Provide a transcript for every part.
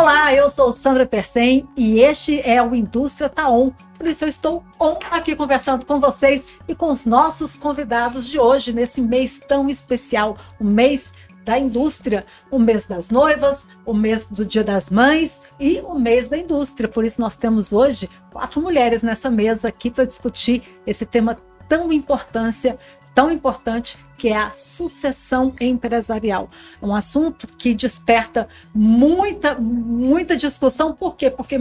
Olá, eu sou Sandra Persen e este é o Indústria Tá On. Por isso eu estou on aqui conversando com vocês e com os nossos convidados de hoje nesse mês tão especial, o mês da indústria, o mês das noivas, o mês do Dia das Mães e o mês da indústria. Por isso nós temos hoje quatro mulheres nessa mesa aqui para discutir esse tema tão importância, tão importante que é a sucessão empresarial. É um assunto que desperta muita, muita discussão. Por quê? Porque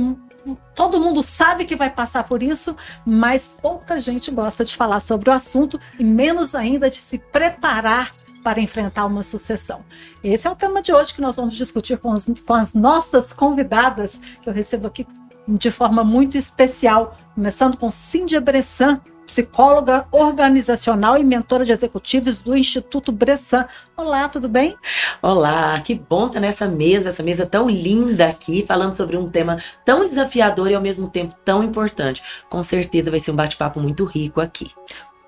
todo mundo sabe que vai passar por isso, mas pouca gente gosta de falar sobre o assunto e menos ainda de se preparar para enfrentar uma sucessão. Esse é o tema de hoje que nós vamos discutir com, os, com as nossas convidadas, que eu recebo aqui de forma muito especial, começando com Cíndia Bressan, psicóloga organizacional e mentora de executivos do Instituto Bressan. Olá, tudo bem? Olá, que bom estar nessa mesa, essa mesa tão linda aqui, falando sobre um tema tão desafiador e ao mesmo tempo tão importante. Com certeza vai ser um bate-papo muito rico aqui.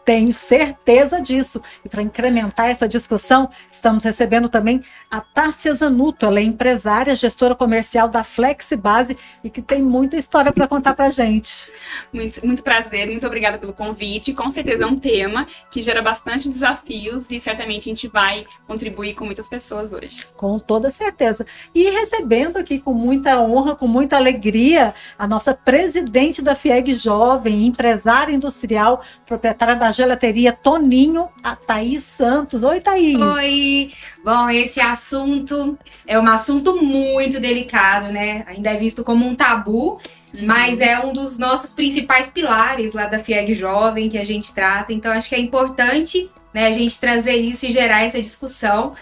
Tenho certeza disso. E para incrementar essa discussão, estamos recebendo também a Tássia Zanuto. Ela é empresária, gestora comercial da Flexibase e que tem muita história para contar para gente. Muito, muito prazer, muito obrigada pelo convite. Com certeza é um tema que gera bastante desafios e certamente a gente vai contribuir com muitas pessoas hoje. Com toda certeza. E recebendo aqui com muita honra, com muita alegria, a nossa presidente da FIEG Jovem, empresária industrial, proprietária da gelateria Toninho, a Thaís Santos. Oi, Thaís. Oi. Bom, esse assunto é um assunto muito delicado, né? Ainda é visto como um tabu, uhum. mas é um dos nossos principais pilares lá da FIEG Jovem que a gente trata. Então, acho que é importante né, a gente trazer isso e gerar essa discussão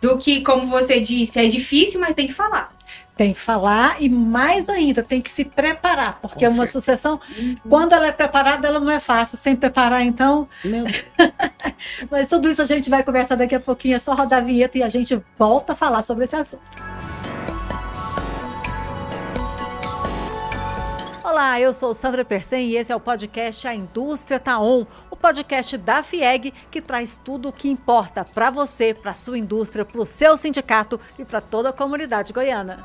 do que, como você disse, é difícil, mas tem que falar. Tem que falar e mais ainda, tem que se preparar, porque Com uma certeza. sucessão, uhum. quando ela é preparada, ela não é fácil. Sem preparar, então. Meu Mas tudo isso a gente vai conversar daqui a pouquinho. É só rodar a vinheta e a gente volta a falar sobre esse assunto. Olá, eu sou Sandra Persen e esse é o podcast A Indústria Tá On, o podcast da FIEG que traz tudo o que importa para você, para sua indústria, para o seu sindicato e para toda a comunidade goiana.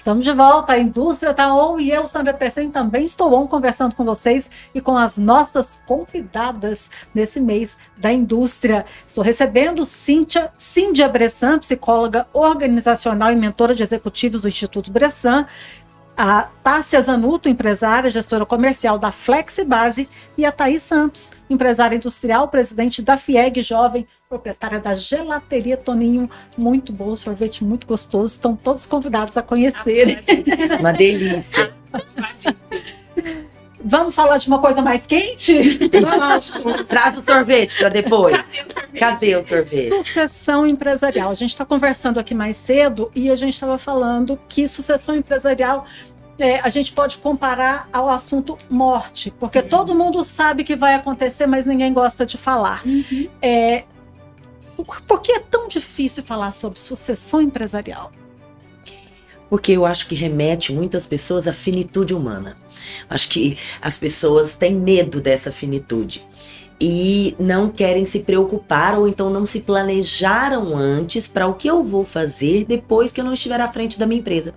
Estamos de volta, a indústria está on e eu, Sandra Persen, também estou on conversando com vocês e com as nossas convidadas nesse mês da indústria. Estou recebendo Cíntia, Cíndia Bressan, psicóloga organizacional e mentora de executivos do Instituto Bressan, a Tássia Zanuto, empresária, gestora comercial da Flexibase, e a Thaís Santos, empresária industrial, presidente da FIEG Jovem, proprietária da gelateria Toninho. Muito bom, sorvete muito gostoso. Estão todos convidados a conhecerem. Uma delícia. Vamos falar de uma coisa mais quente? Traz o sorvete para depois. Cadê o sorvete? Sucessão empresarial. A gente está conversando aqui mais cedo e a gente estava falando que sucessão empresarial é, a gente pode comparar ao assunto morte, porque uhum. todo mundo sabe que vai acontecer, mas ninguém gosta de falar. Uhum. É, por que é tão difícil falar sobre sucessão empresarial? Porque eu acho que remete muitas pessoas à finitude humana. Acho que as pessoas têm medo dessa finitude e não querem se preocupar ou então não se planejaram antes para o que eu vou fazer depois que eu não estiver à frente da minha empresa.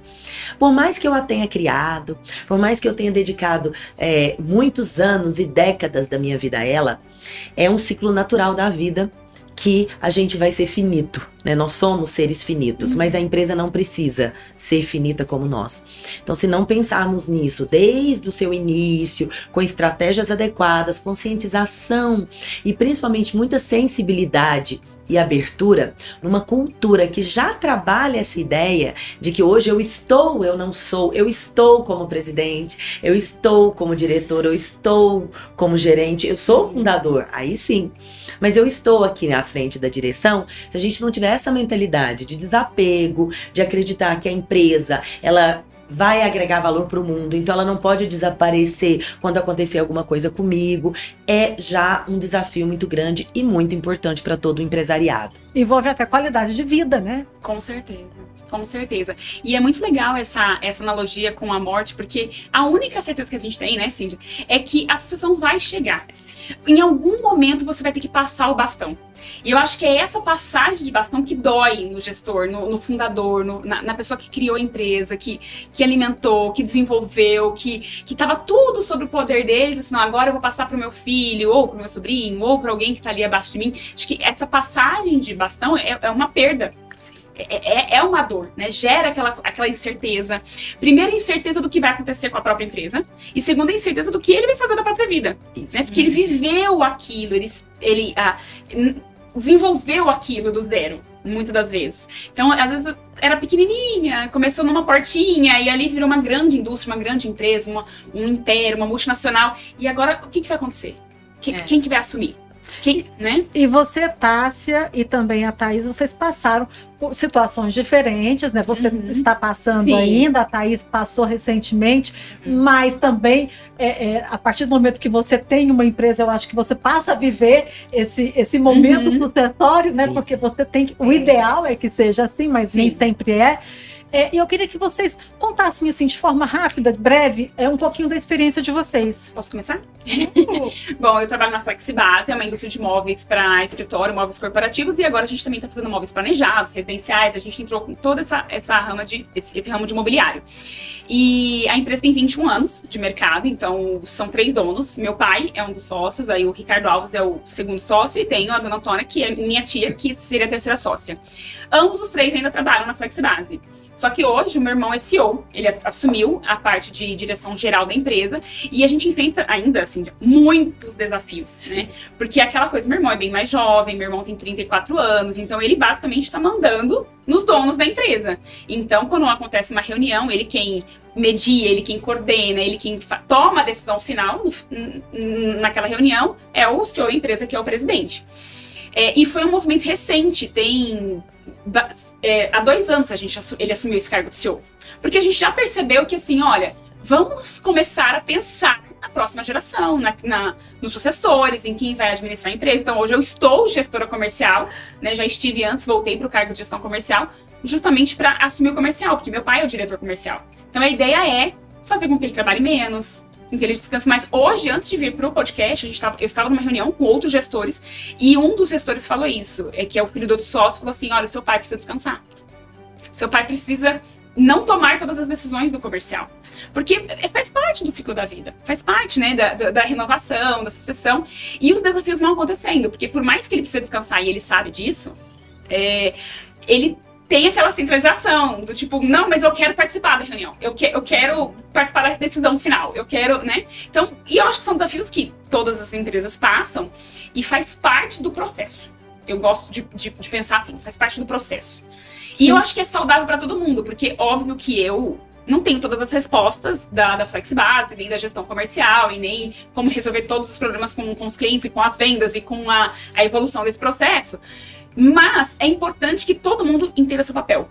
Por mais que eu a tenha criado, por mais que eu tenha dedicado é, muitos anos e décadas da minha vida a ela, é um ciclo natural da vida que a gente vai ser finito, né? Nós somos seres finitos, uhum. mas a empresa não precisa ser finita como nós. Então, se não pensarmos nisso desde o seu início, com estratégias adequadas, conscientização e principalmente muita sensibilidade e abertura numa cultura que já trabalha essa ideia de que hoje eu estou, eu não sou, eu estou como presidente, eu estou como diretor, eu estou como gerente, eu sou fundador, aí sim. Mas eu estou aqui à frente da direção, se a gente não tiver essa mentalidade de desapego, de acreditar que a empresa, ela vai agregar valor para o mundo, então ela não pode desaparecer quando acontecer alguma coisa comigo. É já um desafio muito grande e muito importante para todo o empresariado. Envolve até qualidade de vida, né? Com certeza. Com certeza. E é muito legal essa, essa analogia com a morte, porque a única certeza que a gente tem, né, Cindy, é que a sucessão vai chegar. Em algum momento você vai ter que passar o bastão. E eu acho que é essa passagem de bastão que dói no gestor, no, no fundador, no, na, na, pessoa que criou a empresa, que, que alimentou, que desenvolveu, que, que tudo sobre o poder dele. Assim, não, agora eu vou passar para o meu filho, ou para o meu sobrinho, ou para alguém que está ali abaixo de mim. Acho que essa passagem de bastão é, é uma perda. É, é, é, uma dor, né? Gera aquela, aquela incerteza. Primeira, incerteza do que vai acontecer com a própria empresa. E segunda, incerteza do que ele vai fazer da própria vida. Isso. Né? Porque ele viveu aquilo, ele, ele ah, desenvolveu aquilo do zero, muitas das vezes. Então, às vezes, era pequenininha, começou numa portinha, e ali virou uma grande indústria, uma grande empresa, uma, um império, uma multinacional. E agora, o que, que vai acontecer? Quem, é. quem que vai assumir? Quem, né? E você, Tássia, e também a Thaís, vocês passaram por situações diferentes, né? Você uhum. está passando Sim. ainda, a Thaís passou recentemente, uhum. mas também é, é, a partir do momento que você tem uma empresa, eu acho que você passa a viver esse, esse momento uhum. sucessório, né? Porque você tem que. O ideal é que seja assim, mas Sim. nem sempre é. É, eu queria que vocês contassem, assim, de forma rápida, breve, é, um pouquinho da experiência de vocês. Posso começar? Uhum. Bom, eu trabalho na Flexibase, é uma indústria de móveis para escritório, móveis corporativos, e agora a gente também está fazendo móveis planejados, residenciais, a gente entrou com toda essa, essa rama de, esse, esse ramo de imobiliário. E a empresa tem 21 anos de mercado, então são três donos. Meu pai é um dos sócios, aí o Ricardo Alves é o segundo sócio, e tenho a dona Antônia, que é minha tia, que seria a terceira sócia. Ambos os três ainda trabalham na Flexibase. Só que hoje o meu irmão é CEO, ele assumiu a parte de direção geral da empresa e a gente enfrenta ainda, assim, muitos desafios, né? Porque é aquela coisa, meu irmão é bem mais jovem, meu irmão tem 34 anos, então ele basicamente está mandando nos donos da empresa. Então, quando acontece uma reunião, ele quem media, ele quem coordena, ele quem toma a decisão final no, naquela reunião é o CEO da empresa, que é o presidente. É, e foi um movimento recente, tem é, há dois anos a gente ele assumiu esse cargo de CEO. Porque a gente já percebeu que assim, olha, vamos começar a pensar na próxima geração, na, na, nos sucessores, em quem vai administrar a empresa. Então hoje eu estou gestora comercial, né? Já estive antes, voltei para o cargo de gestão comercial, justamente para assumir o comercial, porque meu pai é o diretor comercial. Então a ideia é fazer com que ele trabalhe menos, com que ele descanse mais. Hoje, antes de vir para o podcast, a gente tava, eu estava numa reunião com outros gestores e um dos gestores falou isso, é que é o filho do outro sócio, falou assim, olha, seu pai precisa descansar. Seu pai precisa não tomar todas as decisões do comercial. Porque faz parte do ciclo da vida, faz parte, né, da, da, da, renovação, da sucessão. E os desafios vão acontecendo, porque por mais que ele precise descansar e ele sabe disso, é, ele tem aquela centralização do tipo, não, mas eu quero participar da reunião, eu, que, eu quero participar da decisão final, eu quero, né? Então, e eu acho que são desafios que todas as empresas passam e faz parte do processo. Eu gosto de, de, de pensar assim, faz parte do processo. Sim. E eu acho que é saudável para todo mundo, porque óbvio que eu não tenho todas as respostas da, da FlexBase, nem da gestão comercial, e nem como resolver todos os problemas com, com os clientes e com as vendas e com a, a evolução desse processo. Mas é importante que todo mundo entenda seu papel.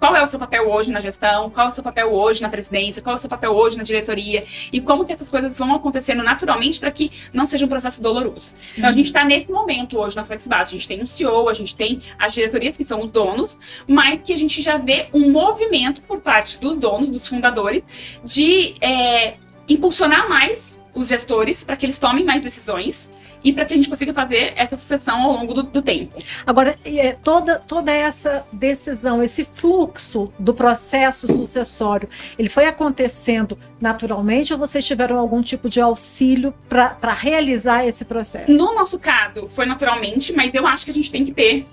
Qual é o seu papel hoje na gestão? Qual é o seu papel hoje na presidência? Qual é o seu papel hoje na diretoria? E como que essas coisas vão acontecendo naturalmente para que não seja um processo doloroso. Então, a gente está nesse momento hoje na FlexBase. A gente tem um CEO, a gente tem as diretorias que são os donos, mas que a gente já vê um movimento por parte dos donos, dos fundadores, de é, impulsionar mais os gestores para que eles tomem mais decisões e para que a gente consiga fazer essa sucessão ao longo do, do tempo. Agora, é, toda, toda essa decisão, esse fluxo do processo sucessório, ele foi acontecendo naturalmente ou vocês tiveram algum tipo de auxílio para realizar esse processo? No nosso caso, foi naturalmente, mas eu acho que a gente tem que ter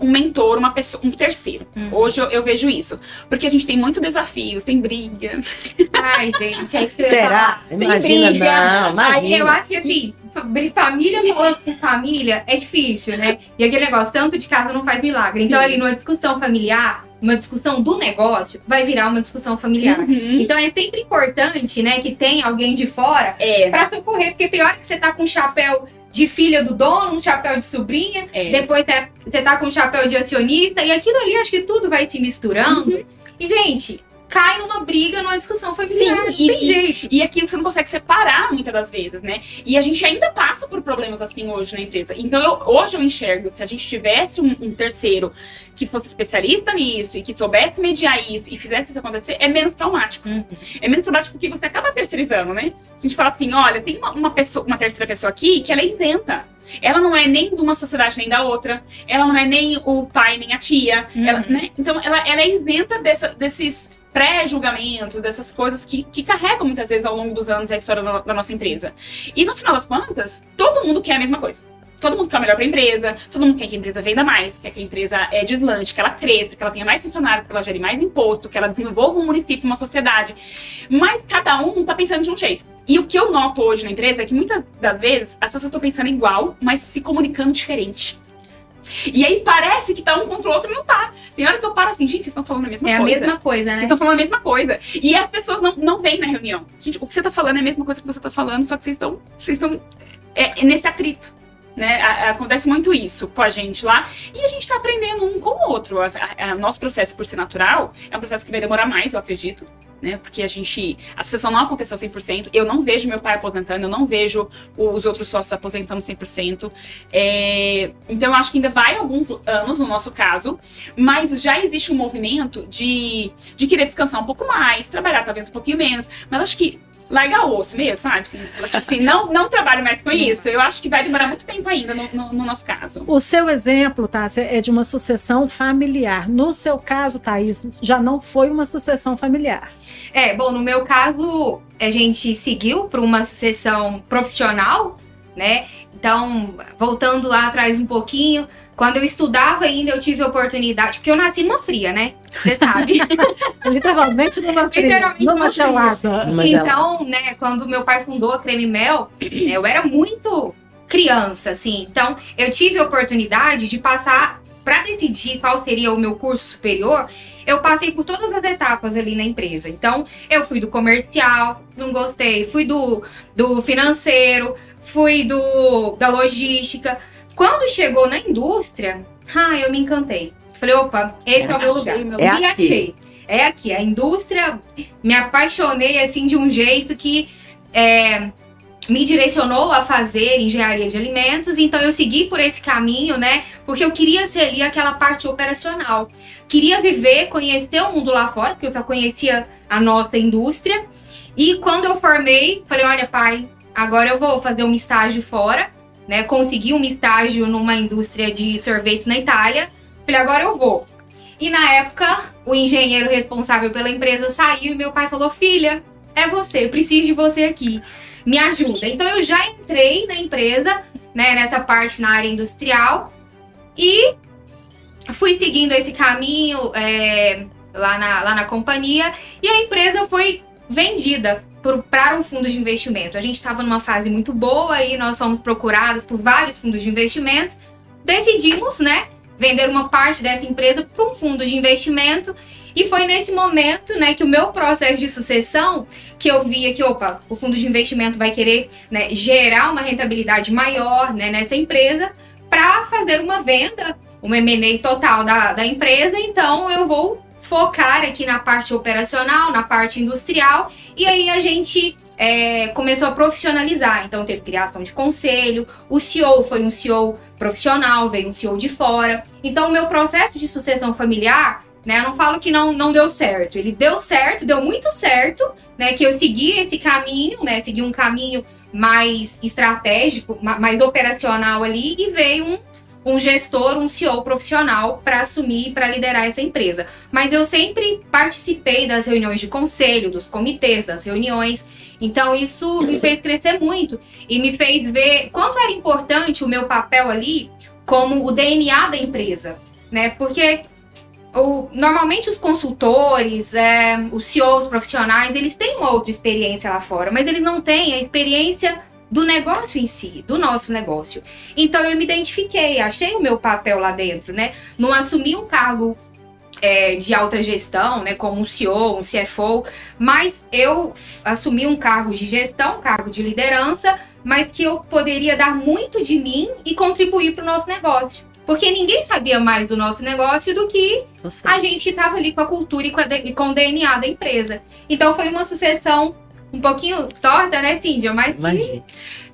um, mentor, uma pessoa, um terceiro. Uhum. Hoje eu, eu, vejo isso. Porque a gente tem muitos desafios, tem briga. Ai, gente, é que Será? Imagina, briga. não, imagina. Aí eu acho que assim, família falando com família é difícil, né? E aquele negócio, tanto de casa não faz milagre. Então, Sim. ali numa discussão familiar, uma discussão do negócio, vai virar uma discussão familiar. Uhum. Então é sempre importante, né, que tenha alguém de fora é. para socorrer, porque tem hora que você tá com um chapéu de filha do dono, um chapéu de sobrinha, é. depois você tá com um chapéu de acionista, e aquilo ali acho que tudo vai te misturando. Uhum. E, gente, cai numa briga, numa discussão familiar. Sim, tem e- jeito. E aquilo você não consegue separar muitas das vezes, né? E a gente ainda passa por problemas assim hoje na empresa. Então, eu- hoje eu enxergo, se a gente tivesse um, um terceiro que fosse especialista nisso e que soubesse mediar isso e fizesse isso acontecer, é menos traumático. É menos traumático porque você acaba terceirizando, né? Se a gente fala assim, olha, tem uma, uma pessoa, uma terceira pessoa aqui que ela é isenta. Ela não é nem de uma sociedade nem da outra. Ela não é nem o pai nem a tia. Uhum. Ela, né? Então, ela, ela é isenta dessa- desses pré-julgamentos, dessas coisas que, que carregam muitas vezes ao longo dos anos a história da, nossa empresa. E no final das contas, todo mundo quer a mesma coisa. Todo mundo quer o melhor para a empresa, todo mundo quer que a empresa venda mais, quer que a empresa é deslante, que ela cresça, que ela tenha mais funcionários, que ela gere mais imposto, que ela desenvolva um município, uma sociedade. Mas cada um está pensando de um jeito. E o que eu noto hoje na empresa é que muitas das vezes as pessoas estão pensando igual, mas se comunicando diferente. E aí parece que tá um contra o outro e não tá. Tem hora que eu paro assim, gente, vocês estão falando a mesma É a coisa. mesma coisa, Vocês né? estão falando a mesma coisa. E as pessoas não, não vêm na reunião. Gente, o que você tá falando é a mesma coisa que você tá falando, só que vocês estão. Vocês estão é, é nesse atrito. Né? Acontece muito isso com a gente lá. E a gente tá aprendendo um com o outro. Nosso processo, por ser natural, é um processo que vai demorar mais, eu acredito. Né? Porque a gente. A sucessão não aconteceu 100%. Eu não vejo meu pai aposentando, eu não vejo os outros sócios aposentando 100%. É, então eu acho que ainda vai alguns anos no nosso caso, mas já existe um movimento de, de querer descansar um pouco mais, trabalhar talvez um pouquinho menos, mas acho que largar o osso mesmo, sabe? Assim, tipo assim, não, não trabalho mais com isso. Eu acho que vai demorar muito tempo ainda no, no- no nosso caso. O seu exemplo, Tássia, é de uma sucessão familiar. No seu caso, Thaís, já não foi uma sucessão familiar. É, bom, no meu caso, a gente seguiu para uma sucessão profissional, né? Então, voltando lá atrás um pouquinho, quando eu estudava ainda, eu tive a oportunidade, porque eu nasci numa fria, né? Você sabe. Literalmente numa fria, Literalmente numa gelada. então, né, quando meu pai fundou a Creme Mel, eu era muito criança, assim. Então, eu tive a oportunidade de passar para decidir qual seria o meu curso superior. Eu passei por todas as etapas ali na empresa. Então, eu fui do comercial, não gostei. Fui do, do financeiro, fui do da logística. Quando chegou na indústria, ah, eu me encantei. Falei, opa, esse é, o meu lugar. Meu É me achei. É aqui. A indústria me apaixonei assim de um jeito que é, me direcionou a fazer engenharia de alimentos. Então eu segui por esse caminho, né? Porque eu queria ser ali aquela parte operacional. Queria viver, conhecer o mundo lá fora, porque eu só conhecia a nossa indústria. E quando eu formei, falei, olha, pai, agora eu vou fazer um estágio fora, né? Consegui um estágio numa indústria de sorvetes na Itália. Falei, agora eu vou. E na época, o engenheiro responsável pela empresa saiu e meu pai falou: Filha, é você, eu preciso de você aqui. Me ajuda. Então eu já entrei na empresa, né, nessa parte na área industrial e fui seguindo esse caminho é, lá, na, lá na companhia e a empresa foi vendida para um fundo de investimento. A gente estava numa fase muito boa e nós fomos procurados por vários fundos de investimento. Decidimos, né, vender uma parte dessa empresa para um fundo de investimento. E foi nesse momento, né, que o meu processo de sucessão, que eu via que, opa, o fundo de investimento vai querer né, gerar uma rentabilidade maior né, nessa empresa para fazer uma venda, uma M&A total da, da empresa. Então, eu vou focar aqui na parte operacional, na parte industrial. E aí a gente é, começou a profissionalizar. Então, teve criação de conselho. O CEO foi um CEO profissional, veio um CEO de fora. Então, o meu processo de sucessão familiar, né, eu não falo que não, não deu certo. Ele deu certo, deu muito certo, né, que eu segui esse caminho, né, segui um caminho mais estratégico, ma- mais operacional ali e veio um, um gestor, um CEO profissional para assumir e para liderar essa empresa. Mas eu sempre participei das reuniões de conselho, dos comitês, das reuniões. Então isso me fez crescer muito e me fez ver quanto era importante o meu papel ali como o DNA da empresa, né? Porque o- normalmente os consultores, é, os CEOs profissionais, eles têm uma outra experiência lá fora, mas eles não têm a experiência do negócio em si, do nosso negócio. Então eu me identifiquei, achei o meu papel lá dentro, né? Não assumi um cargo é, de alta gestão, né, como um CEO, um CFO, mas eu assumi um cargo de gestão, um cargo de liderança, mas que eu poderia dar muito de mim e contribuir para o nosso negócio. Porque ninguém sabia mais do nosso negócio do que a gente que estava ali com a cultura e com, a e com o DNA da empresa. Então foi uma sucessão um pouquinho torta, né, Cíndia? Mas Imagina.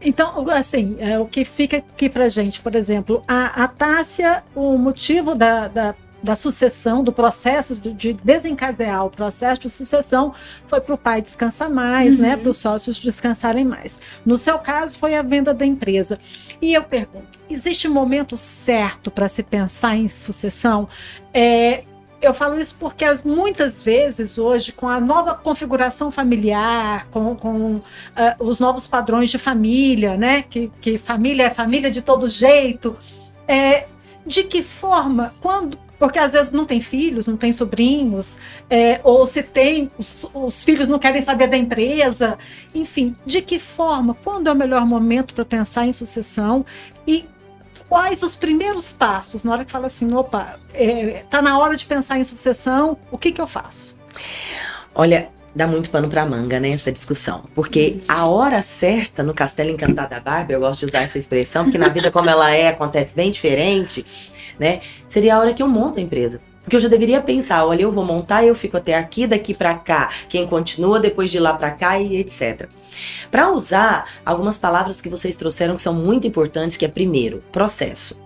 Então, assim, é, o que fica aqui pra gente, por exemplo, a, a Tássia, o motivo da, da, da sucessão, do processo de, de desencadear o processo de sucessão foi para o pai descansar mais, Uhum. né? Para os sócios descansarem mais. No seu caso, foi a venda da empresa. E eu pergunto: existe um momento certo para se pensar em sucessão? É, eu falo isso porque as, muitas vezes hoje, com a nova configuração familiar, com, com ah, os novos padrões de família, né? Que, que família é família de todo jeito. É, de que forma, quando. Porque às vezes não tem filhos, não tem sobrinhos, é, ou se tem, os, os filhos não querem saber da empresa. Enfim, de que forma, quando é o melhor momento para pensar em sucessão e quais os primeiros passos na hora que fala assim, opa, é, tá na hora de pensar em sucessão, o que que eu faço? Olha, dá muito pano pra manga, né, essa discussão. Porque a hora certa no Castelo Encantado da Barbie, eu gosto de usar essa expressão, porque na vida como ela é, acontece bem diferente, né? Seria a hora que eu monto a empresa. Porque eu já deveria pensar, olha, eu vou montar, eu fico até aqui, daqui pra cá, quem continua, depois de lá pra cá e etc. Pra usar algumas palavras que vocês trouxeram que são muito importantes, que é primeiro, processo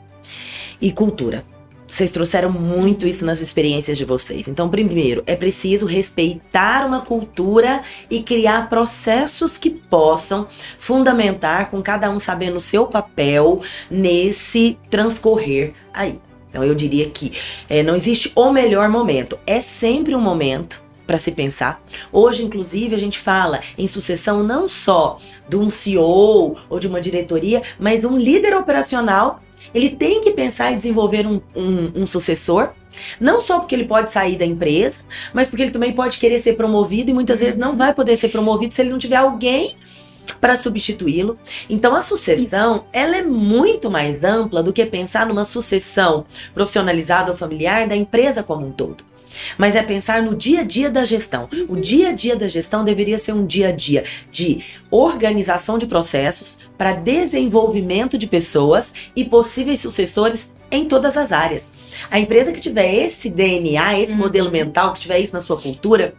e cultura. Vocês trouxeram muito isso nas experiências de vocês. Então, primeiro, é preciso respeitar uma cultura e criar processos que possam fundamentar com cada um sabendo o seu papel nesse transcorrer aí. Então, eu diria que eh, não existe o melhor momento. É sempre um momento para se pensar. Hoje, inclusive, a gente fala em sucessão não só de um CEO ou de uma diretoria, mas um líder operacional ele tem que pensar em desenvolver um, um- um sucessor. Não só porque ele pode sair da empresa, mas porque ele também pode querer ser promovido e muitas vezes não vai poder ser promovido se ele não tiver alguém para substituí-lo. Então a sucessão, ela é muito mais ampla do que pensar numa sucessão profissionalizada ou familiar da empresa como um todo. Mas é pensar no dia a dia da gestão. O dia a dia da gestão deveria ser um dia a dia de organização de processos para desenvolvimento de pessoas e possíveis sucessores em todas as áreas. A empresa que tiver esse DNA, esse modelo mental, que tiver isso na sua cultura,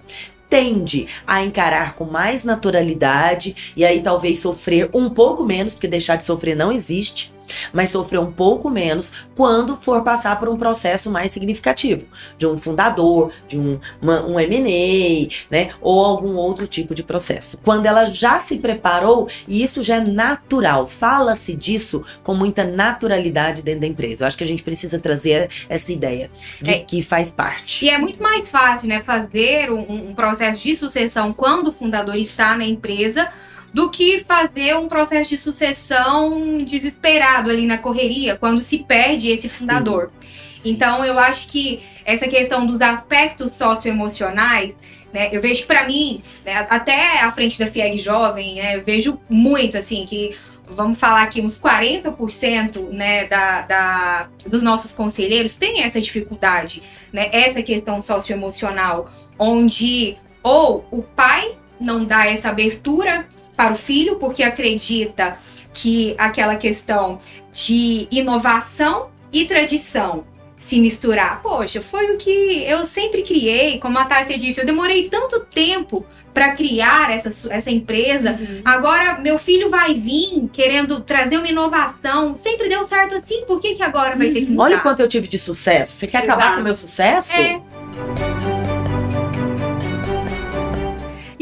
tende a encarar com mais naturalidade e aí talvez sofrer um pouco menos, porque deixar de sofrer não existe, mas sofrer um pouco menos quando for passar por um processo mais significativo, de um fundador, de um, uma- um M&A, né, ou algum outro tipo de processo. Quando ela já se preparou, e isso já é natural, fala-se disso com muita naturalidade dentro da empresa. Eu acho que a gente precisa trazer essa ideia de É. que faz parte. E é muito mais fácil, né, fazer um, um processo de sucessão quando o fundador está na empresa do que fazer um processo de sucessão desesperado ali na correria, quando se perde esse fundador. Sim. Então, eu acho que essa questão dos aspectos socioemocionais, né, eu vejo para mim, né, até à frente da FIEG Jovem, né, eu vejo muito assim que vamos falar aqui uns 40% né, da, da, dos nossos conselheiros têm essa dificuldade, né, essa questão socioemocional, onde ou o pai não dá essa abertura para o filho porque acredita que aquela questão de inovação e tradição se misturar. Poxa, foi o que eu sempre criei, como a Tássia disse, eu demorei tanto tempo para criar essa, essa empresa. Agora meu filho vai vir querendo trazer uma inovação. Sempre deu certo assim, por que, que agora vai ter que mudar? Olha o quanto eu tive de sucesso. Você quer acabar Exato. com o meu sucesso? É.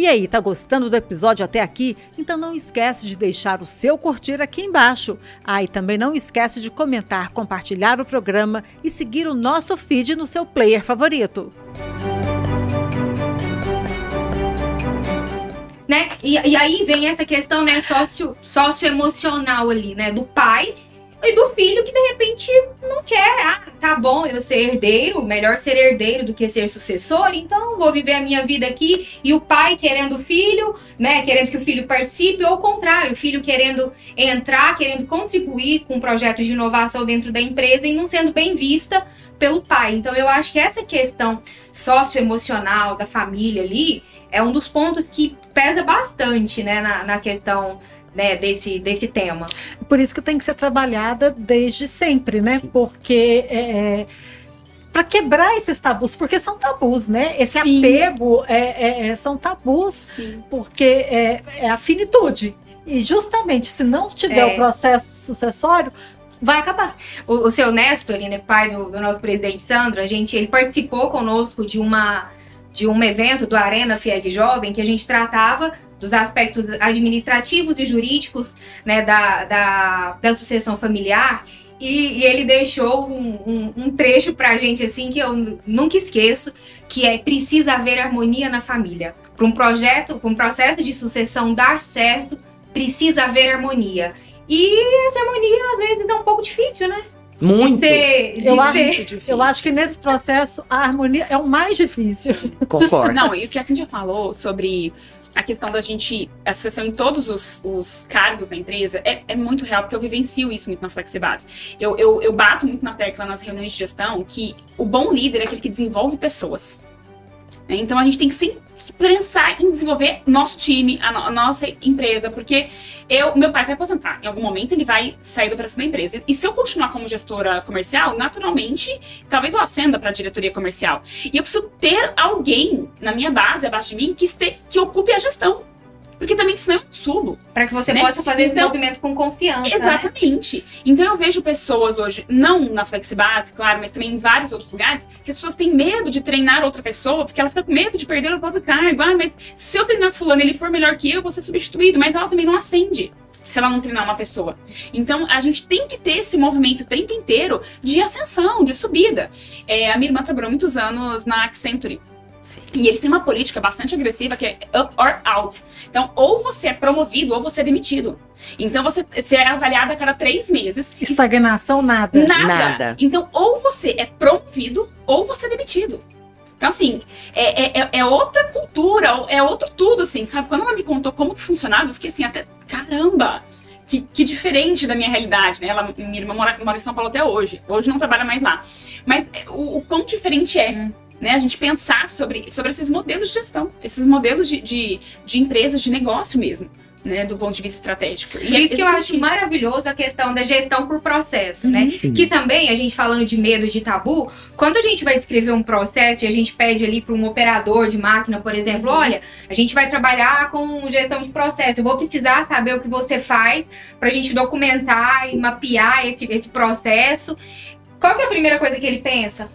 E aí, tá gostando do episódio até aqui? Então não esquece de deixar o seu curtir aqui embaixo. Ah, e também não esquece de comentar, compartilhar o programa e seguir o nosso feed no seu player favorito. né? E, e aí vem essa questão, né, sócio, socioemocional ali, né, do pai e do filho que de repente não quer. Ah, tá bom, eu ser herdeiro, melhor ser herdeiro do que ser sucessor, então vou viver a minha vida aqui. E o pai querendo o filho, né, querendo que o filho participe, ou ao contrário, o filho querendo entrar, querendo contribuir com projetos de inovação dentro da empresa e não sendo bem vista pelo pai. Então eu acho que essa questão socioemocional da família ali é um dos pontos que pesa bastante, né, na, na questão né, desse, desse tema. Por isso que tem que ser trabalhada desde sempre, né? Sim. Porque é, para quebrar esses tabus, porque são tabus, né? Esse Sim. apego é, é- é- são tabus, Sim. porque é, é a finitude. E justamente, se não tiver É. o processo sucessório, vai acabar. O, o seu Néstor, né, pai do, do nosso presidente Sandro, a gente, ele participou conosco de uma de um evento do Arena FIEG Jovem que a gente tratava dos aspectos administrativos e jurídicos né, da, da, da sucessão familiar. E, e ele deixou um, um, um trecho pra gente assim que eu nu- nunca esqueço, que é precisa haver harmonia na família. Para um projeto, para um processo de sucessão dar certo, precisa haver harmonia. E essa harmonia às vezes é um pouco difícil, né? Muito. De ter, de Eu acho- ter- Eu acho que nesse processo a harmonia é o mais difícil. Concordo. Não, e o que a Cintia falou sobre a questão da gente, a sucessão em todos os, os cargos da empresa, é, é muito real, porque eu vivencio isso muito na Flexibase. Eu, eu, eu bato muito na tecla nas reuniões de gestão que o bom líder é aquele que desenvolve pessoas. Então a gente tem que sempre pensar em desenvolver nosso time, a, no- a nossa empresa, porque eu, meu pai vai aposentar. Em algum momento ele vai sair da operação da empresa. E se eu continuar como gestora comercial, naturalmente, talvez eu ascenda para a diretoria comercial. E eu preciso ter alguém na minha base, abaixo de mim, que, este, que ocupe a gestão. Porque também, senão eu subo. Para que você Né? possa fazer esse Então- movimento com confiança. né? Exatamente. Então eu vejo pessoas hoje, não na Flexibase, claro, mas também em vários outros lugares, que as pessoas têm medo de treinar outra pessoa, porque ela fica com medo de perder o próprio cargo. Ah, mas se eu treinar fulano e ele for melhor que eu, eu vou ser substituído. Mas ela também não acende. Se ela não treinar uma pessoa. Então, a gente tem que ter esse movimento o tempo inteiro de ascensão, de subida. É, a minha irmã trabalhou muitos anos na Accenture. Sim. E eles têm uma política bastante agressiva que é up or out. Então, ou você é promovido ou você é demitido. Então, você, você é avaliado a cada três meses. Estagnação, nada. Nada. Nada. Então, ou você é promovido ou você é demitido. Então, assim, é, é, é- é outra cultura, é outro tudo, assim, sabe? Quando ela me contou como que funcionava, eu fiquei assim, até, caramba! Que, que diferente da minha realidade, né? Ela, minha irmã mora, mora em São Paulo até hoje. Hoje não trabalha mais lá. Mas é, o, o quão diferente é, Hum. Né? A gente pensar sobre, sobre esses modelos de gestão, esses modelos de, de, de empresas, de negócio mesmo, né? Do ponto de vista estratégico. Por isso que eu acho maravilhoso a questão da gestão por processo, né? Uhum. Sim. Que também, a gente falando de medo, de tabu, quando a gente vai descrever um processo e a gente pede ali para um operador de máquina, por exemplo, Uhum. olha, a gente vai trabalhar com gestão de processo, eu vou precisar saber o que você faz para a gente documentar e mapear esse, esse processo. Qual que é a primeira coisa que ele pensa?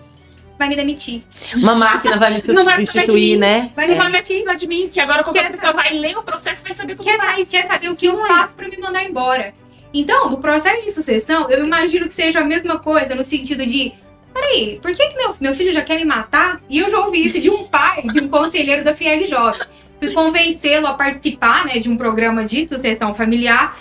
Vai me demitir. Uma máquina vai me substituir, né? Vai me Não vai demitir. de mim, que agora qualquer Quer pessoa vai ler o processo e vai saber como quer, faz. quer saber o que eu faço para me mandar embora. Então, no processo de sucessão, eu imagino que seja a mesma coisa, no sentido de. Peraí, por que, que meu, meu filho já quer me matar? E eu já ouvi isso de um pai, de um conselheiro da FIEG Jovem. Fui convencê-lo a participar né, de um programa de sucessão familiar.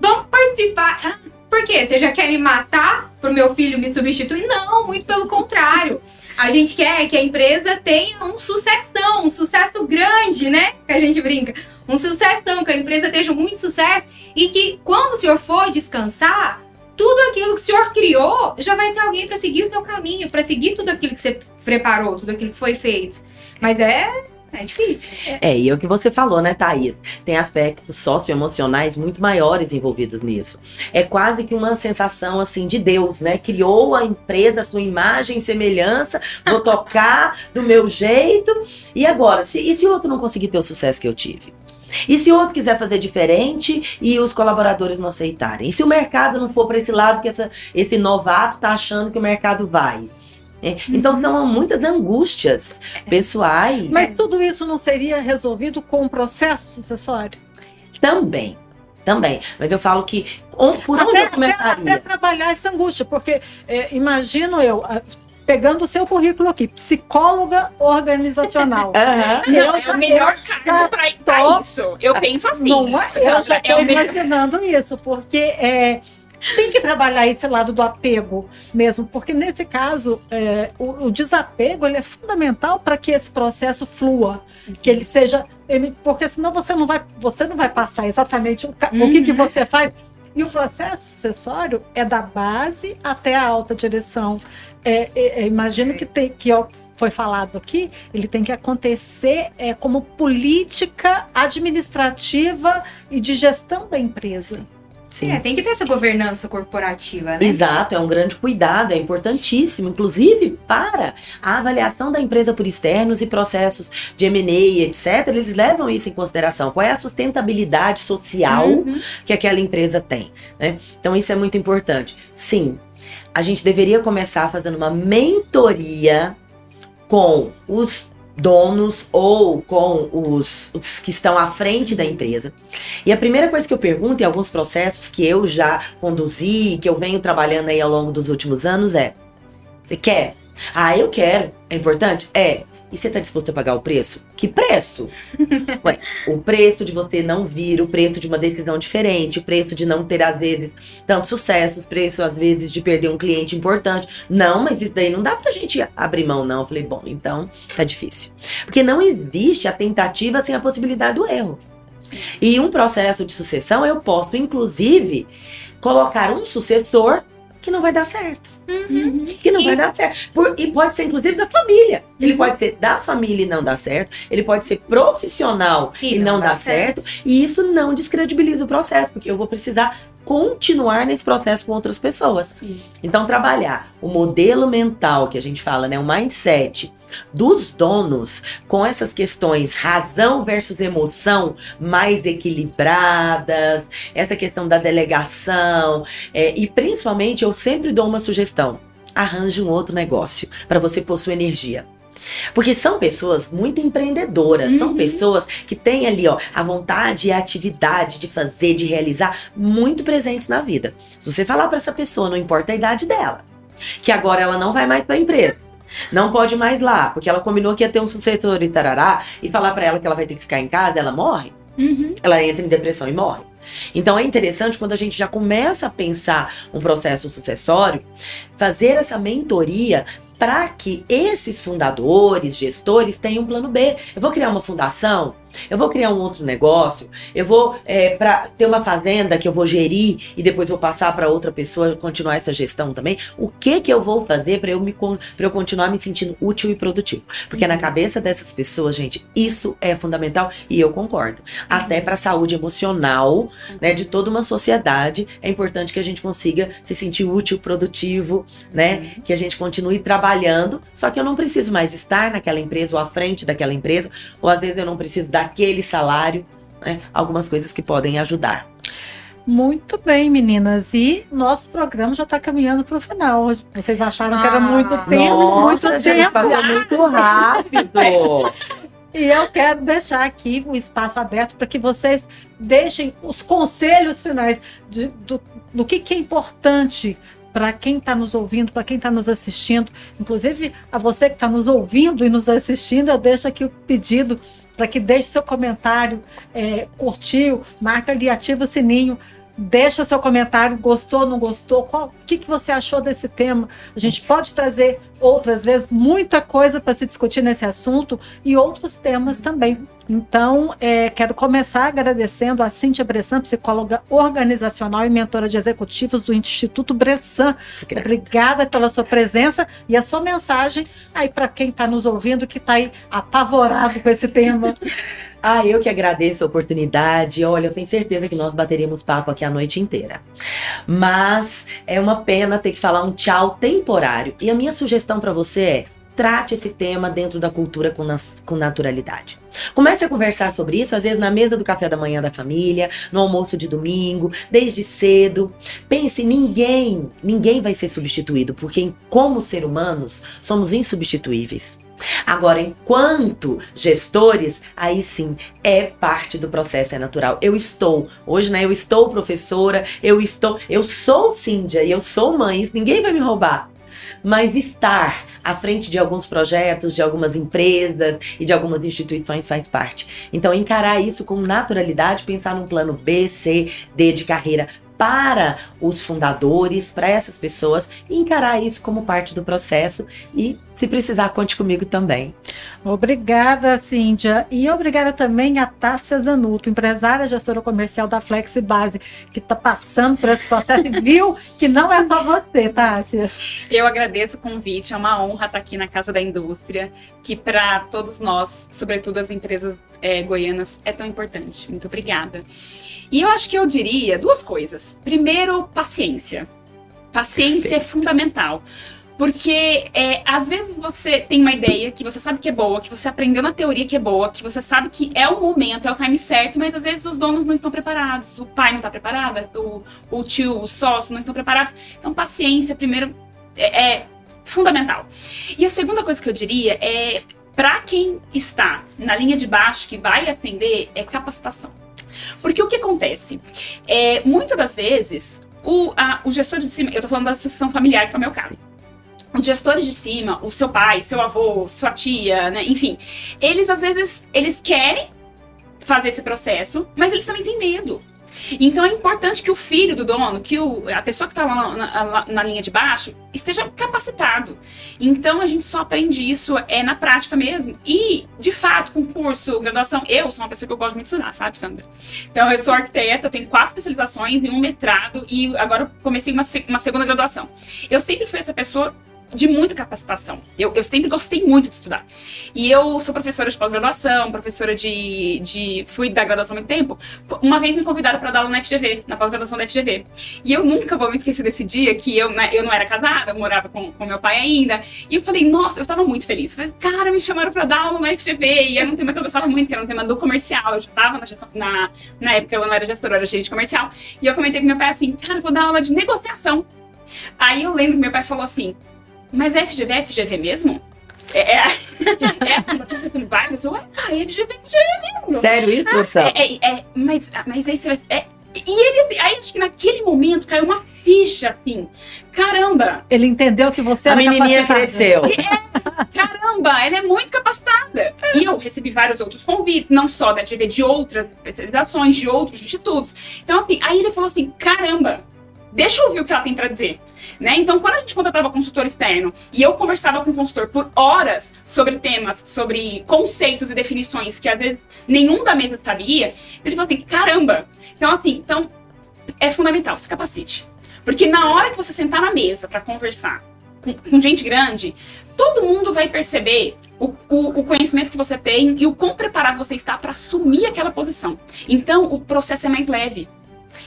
Vamos participar. Por quê? Você já quer me matar pro meu filho me substituir? Não, muito pelo contrário. A gente quer que a empresa tenha um sucessão, um sucesso grande, né? Que a gente brinca. Um sucessão, que a empresa esteja muito sucesso e que quando o senhor for descansar, tudo aquilo que o senhor criou já vai ter alguém para seguir o seu caminho, para seguir tudo aquilo que você preparou, tudo aquilo que foi feito. Mas é, é difícil. É, e é o que você falou, né, Thaís? Tem aspectos socioemocionais muito maiores envolvidos nisso. É quase que uma sensação, assim, de Deus, né? Criou a empresa, a sua imagem semelhança, vou tocar do meu jeito. E agora, se, e se o outro não conseguir ter o sucesso que eu tive? E se o outro quiser fazer diferente e os colaboradores não aceitarem? E se o mercado não for para esse lado que essa, esse novato tá achando que o mercado vai? É, Então são muitas angústias pessoais. Mas tudo isso não seria resolvido com um processo sucessório? Também, também. Mas eu falo que por onde até, eu até, começaria? até trabalhar essa angústia, porque é, imagino eu, pegando o seu currículo aqui, psicóloga organizacional. Aham. Não, Eu é o melhor cargo pra isso. Eu penso assim. Não é? Eu já é estou o melhor. imaginando isso, porque é, tem que trabalhar esse lado do apego mesmo, porque nesse caso é, o, o desapego ele é fundamental para que esse processo flua, que ele seja, ele- porque senão você não vai, você não vai passar exatamente o, o que, que você faz. E o processo sucessório é da base até a alta direção. É, é, é, imagino que, tem, que ó, foi falado aqui, ele tem que acontecer é, como política administrativa e de gestão da empresa. Sim. É, tem que ter essa governança corporativa, né? Exato, é um grande cuidado, é importantíssimo, inclusive para a avaliação da empresa por externos e processos de M&A, etc. Eles levam isso em consideração. Qual é a sustentabilidade social Uhum. que aquela empresa tem, né? Então isso é muito importante. Sim, a gente deveria começar fazendo uma mentoria com os donos ou com os, os que estão à frente da empresa. E a primeira coisa que eu pergunto em alguns processos que eu já conduzi, que eu venho trabalhando aí ao longo dos últimos anos é: você quer? Ah, eu quero. É importante? É. E você está disposto a pagar o preço? Que preço? Ué, o preço de você não vir, o preço de uma decisão diferente, o preço de não ter, às vezes, tanto sucesso, o preço, às vezes, de perder um cliente importante. Não, mas isso daí não dá pra gente abrir mão, não. Eu falei, bom, então tá difícil. Porque não existe a tentativa sem a possibilidade do erro. E um processo de sucessão, eu posso, inclusive, colocar um sucessor que não vai dar certo que não E- vai dar certo. Por- e pode ser, inclusive, da família. Ele Uhum. pode ser da família e não dar certo. Ele pode ser profissional e, não, dar certo. E isso não descredibiliza o processo, porque eu vou precisar continuar nesse processo com outras pessoas. Sim. Então, trabalhar o modelo mental que a gente fala, né? O mindset dos donos com essas questões razão versus emoção mais equilibradas, essa questão da delegação, é, e principalmente eu sempre dou uma sugestão: arranje um outro negócio para você pôr sua energia. Porque são pessoas muito empreendedoras, são Uhum. pessoas que têm ali, ó, a vontade e a atividade de fazer, de realizar, muito presentes na vida. Se você falar para essa pessoa, não importa a idade dela, que agora ela não vai mais para a empresa, não pode mais lá, porque ela combinou que ia ter um sucessor e tarará, e falar para ela que ela vai ter que ficar em casa, ela morre Uhum. ela entra em depressão e morre. Então é interessante quando a gente já começa a pensar um processo sucessório, fazer essa mentoria para que esses fundadores, gestores tenham um plano B. Eu vou criar uma fundação, eu vou criar um outro negócio, eu vou é, para ter uma fazenda que eu vou gerir e depois vou passar para outra pessoa continuar essa gestão também. O que que eu vou fazer para eu me para eu continuar me sentindo útil e produtivo? Porque na cabeça dessas pessoas, gente, isso é fundamental e eu concordo. Até para a saúde emocional, né, de toda uma sociedade, é importante que a gente consiga se sentir útil, produtivo, né? Que a gente continue trabalhando, só que eu não preciso mais estar naquela empresa ou à frente daquela empresa, ou às vezes eu não preciso daquele salário, né? Algumas coisas que podem ajudar. Muito bem, meninas. E nosso programa já está caminhando para o final. Vocês acharam que era Ah, muito tempo, Nossa, muito gente, tempo. passou muito rápido. E eu quero deixar aqui o espaço aberto para que vocês deixem os conselhos finais de- do, do que, que é importante para quem está nos ouvindo, para quem está nos assistindo. Inclusive, a você que está nos ouvindo e nos assistindo, eu deixo aqui o pedido para que deixe seu comentário, é, curtiu, marca ali, ativa o sininho. Deixa seu comentário, gostou, não gostou, qual, o que, que você achou desse tema? A gente pode trazer outras vezes muita coisa para se discutir nesse assunto e outros temas também. Então, é, quero começar agradecendo a Cíntia Bressan, psicóloga organizacional e mentora de executivos do Instituto Bressan. Obrigada pela sua presença e a sua mensagem aí para quem está nos ouvindo, que está aí apavorado com esse tema. Ah, eu que agradeço a oportunidade. Olha, eu tenho certeza que nós bateríamos papo aqui a noite inteira. Mas é uma pena ter que falar um tchau temporário. E a minha sugestão para você é: trate esse tema dentro da cultura com, nas- com naturalidade. Comece a conversar sobre isso, às vezes na mesa do café da manhã da família, no almoço de domingo, desde cedo. Pense, ninguém, ninguém vai ser substituído, porque como ser humanos somos insubstituíveis. Agora, enquanto gestores, aí sim é parte do processo, é natural. Eu estou, hoje, né? Eu estou professora, eu estou, eu sou Cíndia e eu sou mãe, ninguém vai me roubar. Mas estar à frente de alguns projetos, de algumas empresas e de algumas instituições faz parte. Então, encarar isso com naturalidade, pensar num plano B, C, D de carreira para os fundadores, para essas pessoas, encarar isso como parte do processo e, se precisar, conte comigo também. Obrigada, Cíntia. E obrigada também a Tássia Zanuto, empresária gestora comercial da Flexibase, que está passando por esse processo e viu que não é só você, Tássia. Eu agradeço o convite, é uma honra estar aqui na Casa da Indústria, que para todos nós, sobretudo as empresas é, goianas, é tão importante. Muito obrigada. E eu acho que eu diria duas coisas. Primeiro, paciência. Paciência Perfeito. é fundamental. Porque é, às vezes você tem uma ideia que você sabe que é boa, que você aprendeu na teoria que é boa, que você sabe que é o momento, é o time certo, mas às vezes os donos não estão preparados, o pai não está preparado, o, o tio, o sócio não estão preparados. Então, paciência, primeiro, é, é fundamental. E a segunda coisa que eu diria é, para quem está na linha de baixo, que vai ascender, é capacitação. Porque o que acontece? É, muitas das vezes, o, a, o gestor de cima, eu tô falando da sucessão familiar, que é o meu caso. Os gestores de cima, o seu pai, seu avô, sua tia, né, enfim, eles às vezes, eles querem fazer esse processo, mas eles também têm medo. Então é importante que o filho do dono, que o, a pessoa que está lá na, na, linha de baixo, esteja capacitado. Então a gente só aprende isso é na prática mesmo. E, de fato, com curso, graduação, eu sou uma pessoa que eu gosto muito de estudar, sabe, Sandra? Então eu sou arquiteta, eu tenho quatro especializações e um mestrado, e agora comecei uma, uma segunda graduação. Eu sempre fui essa pessoa de muita capacitação. Eu, eu sempre gostei muito de estudar. E eu sou professora de pós-graduação, professora de, de. Fui da graduação há muito tempo. Uma vez me convidaram para dar aula na FGV, na pós-graduação da FGV. E eu nunca vou me esquecer desse dia que eu, né, eu não era casada, eu morava com, com meu pai ainda. E eu falei, nossa, eu tava muito feliz. Eu falei, cara, me chamaram para dar aula na FGV. E era um tema que eu gostava muito, que era um tema do comercial. Eu já tava na gestão. Na, na época eu não era gestora, eu era gerente comercial. E eu comentei com meu pai assim, cara, vou dar aula de negociação. Aí eu lembro que meu pai falou assim: mas é FGV é FGV mesmo? É, é, é Fundação Getúlio Vargas? Eu, ah, é FGV, FGV mesmo. Sério isso, produção? É, é, é, mas, mas aí você vai... É, e ele, aí acho que naquele momento caiu uma ficha assim. Caramba! Ele entendeu que você A menininha cresceu. É, caramba, ela é muito capacitada. E eu recebi vários outros convites, não só da FGV, de outras especializações, de outros institutos. Então, assim, aí ele falou assim: caramba, deixa eu ouvir o que ela tem para dizer. Né? Então, quando a gente contratava consultor externo e eu conversava com o consultor por horas sobre temas, sobre conceitos e definições que às vezes nenhum da mesa sabia, ele falou assim: caramba! Então, assim, então é fundamental, se capacite. Porque na hora que você sentar na mesa para conversar com, com, gente grande, todo mundo vai perceber o, o, o, conhecimento que você tem e o quão preparado você está para assumir aquela posição. Então, o processo é mais leve.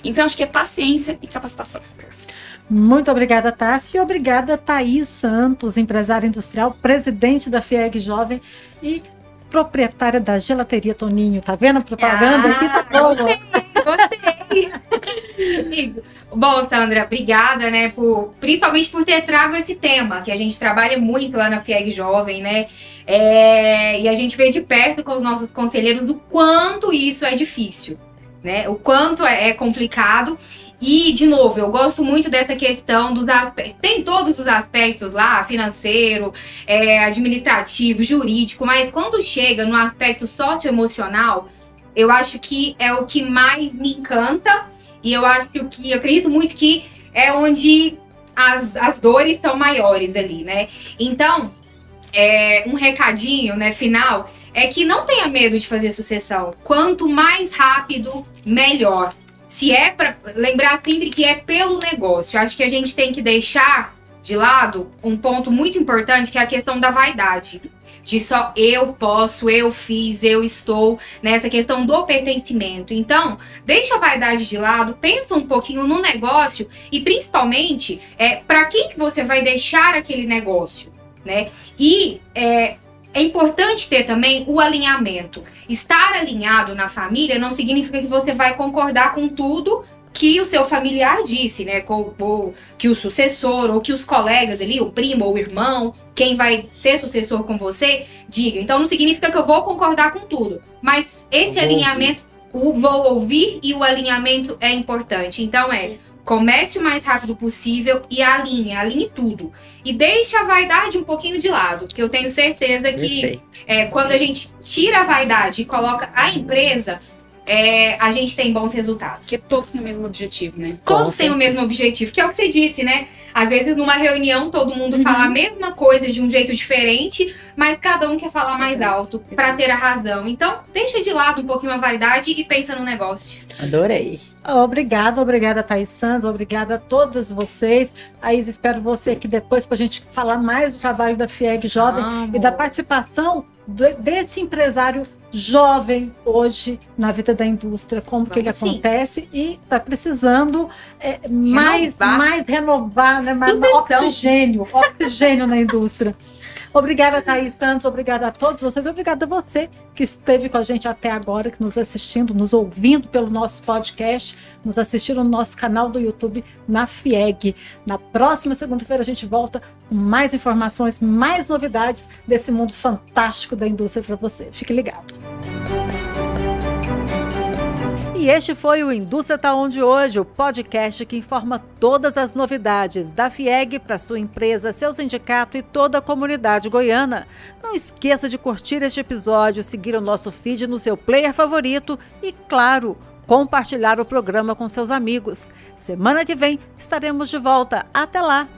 Então, acho que é paciência e capacitação. Muito obrigada, Tassi, e obrigada, Thaís Santos, empresária industrial, presidente da FIEG Jovem e proprietária da gelateria Toninho. Tá vendo a propaganda ah, aqui? Tá boa. Gostei, gostei. Bom, Sandra, obrigada, né, por, principalmente por ter trago esse tema, que a gente trabalha muito lá na FIEG Jovem, né, é, e a gente vê de perto com os nossos conselheiros do quanto isso é difícil, né, o quanto é, é complicado e, de novo, eu gosto muito dessa questão dos aspectos. Tem todos os aspectos lá, financeiro, é, administrativo, jurídico, mas quando chega no aspecto socioemocional, eu acho que é o que mais me encanta. E eu acho que eu acredito muito que é onde as, as dores estão maiores ali, né? Então, é, um recadinho, né, final, é que não tenha medo de fazer sucessão. Quanto mais rápido, melhor se é para lembrar sempre que é pelo negócio. Acho que a gente tem que deixar de lado um ponto muito importante que é a questão da vaidade. De só eu posso, eu fiz, eu estou, nessa questão do pertencimento. Então, deixa a vaidade de lado, pensa um pouquinho no negócio e principalmente é, para quem que você vai deixar aquele negócio, né? E é, é importante ter também o alinhamento. Estar alinhado na família não significa que você vai concordar com tudo que o seu familiar disse, né? Com, ou que o sucessor, ou que os colegas ali, o primo ou o irmão, quem vai ser sucessor com você, diga. Então não significa que eu vou concordar com tudo. Mas esse alinhamento, ouvir. o vou ouvir e o alinhamento é importante. Então é Comece o mais rápido possível e alinhe, alinhe tudo. E deixe a vaidade um pouquinho de lado, porque eu tenho certeza que é, quando a gente tira a vaidade e coloca a empresa, é, a gente tem bons resultados. Porque todos têm o mesmo objetivo, né? Todos têm o mesmo objetivo, que é o que você disse, né? Às vezes, numa reunião, todo mundo uhum. fala a mesma coisa de um jeito diferente, mas cada um quer falar mais alto para ter a razão. Então, deixa de lado um pouquinho a vaidade e pensa no negócio. Adorei. Obrigada, obrigada, Thaís Santos, obrigada a todos vocês. Thaís, espero você aqui depois para a gente falar mais do trabalho da FIEG Jovem Amo. e da participação desse empresário jovem hoje na vida da indústria, como Vamos que ele sim. acontece e está precisando é, mais, mais renovar, né? mais oxigênio, oxigênio na indústria. Obrigada, Thaís Santos. Obrigada a todos vocês. Obrigada a você que esteve com a gente até agora, que nos assistindo, nos ouvindo pelo nosso podcast, nos assistindo no nosso canal do YouTube na FIEG. Na próxima segunda-feira a gente volta com mais informações, mais novidades desse mundo fantástico da indústria para você. Fique ligado. E este foi o Indústria Tá Onde Hoje, o podcast que informa todas as novidades da FIEG para sua empresa, seu sindicato e toda a comunidade goiana. Não esqueça de curtir este episódio, seguir o nosso feed no seu player favorito e, claro, compartilhar o programa com seus amigos. Semana que vem estaremos de volta. Até lá!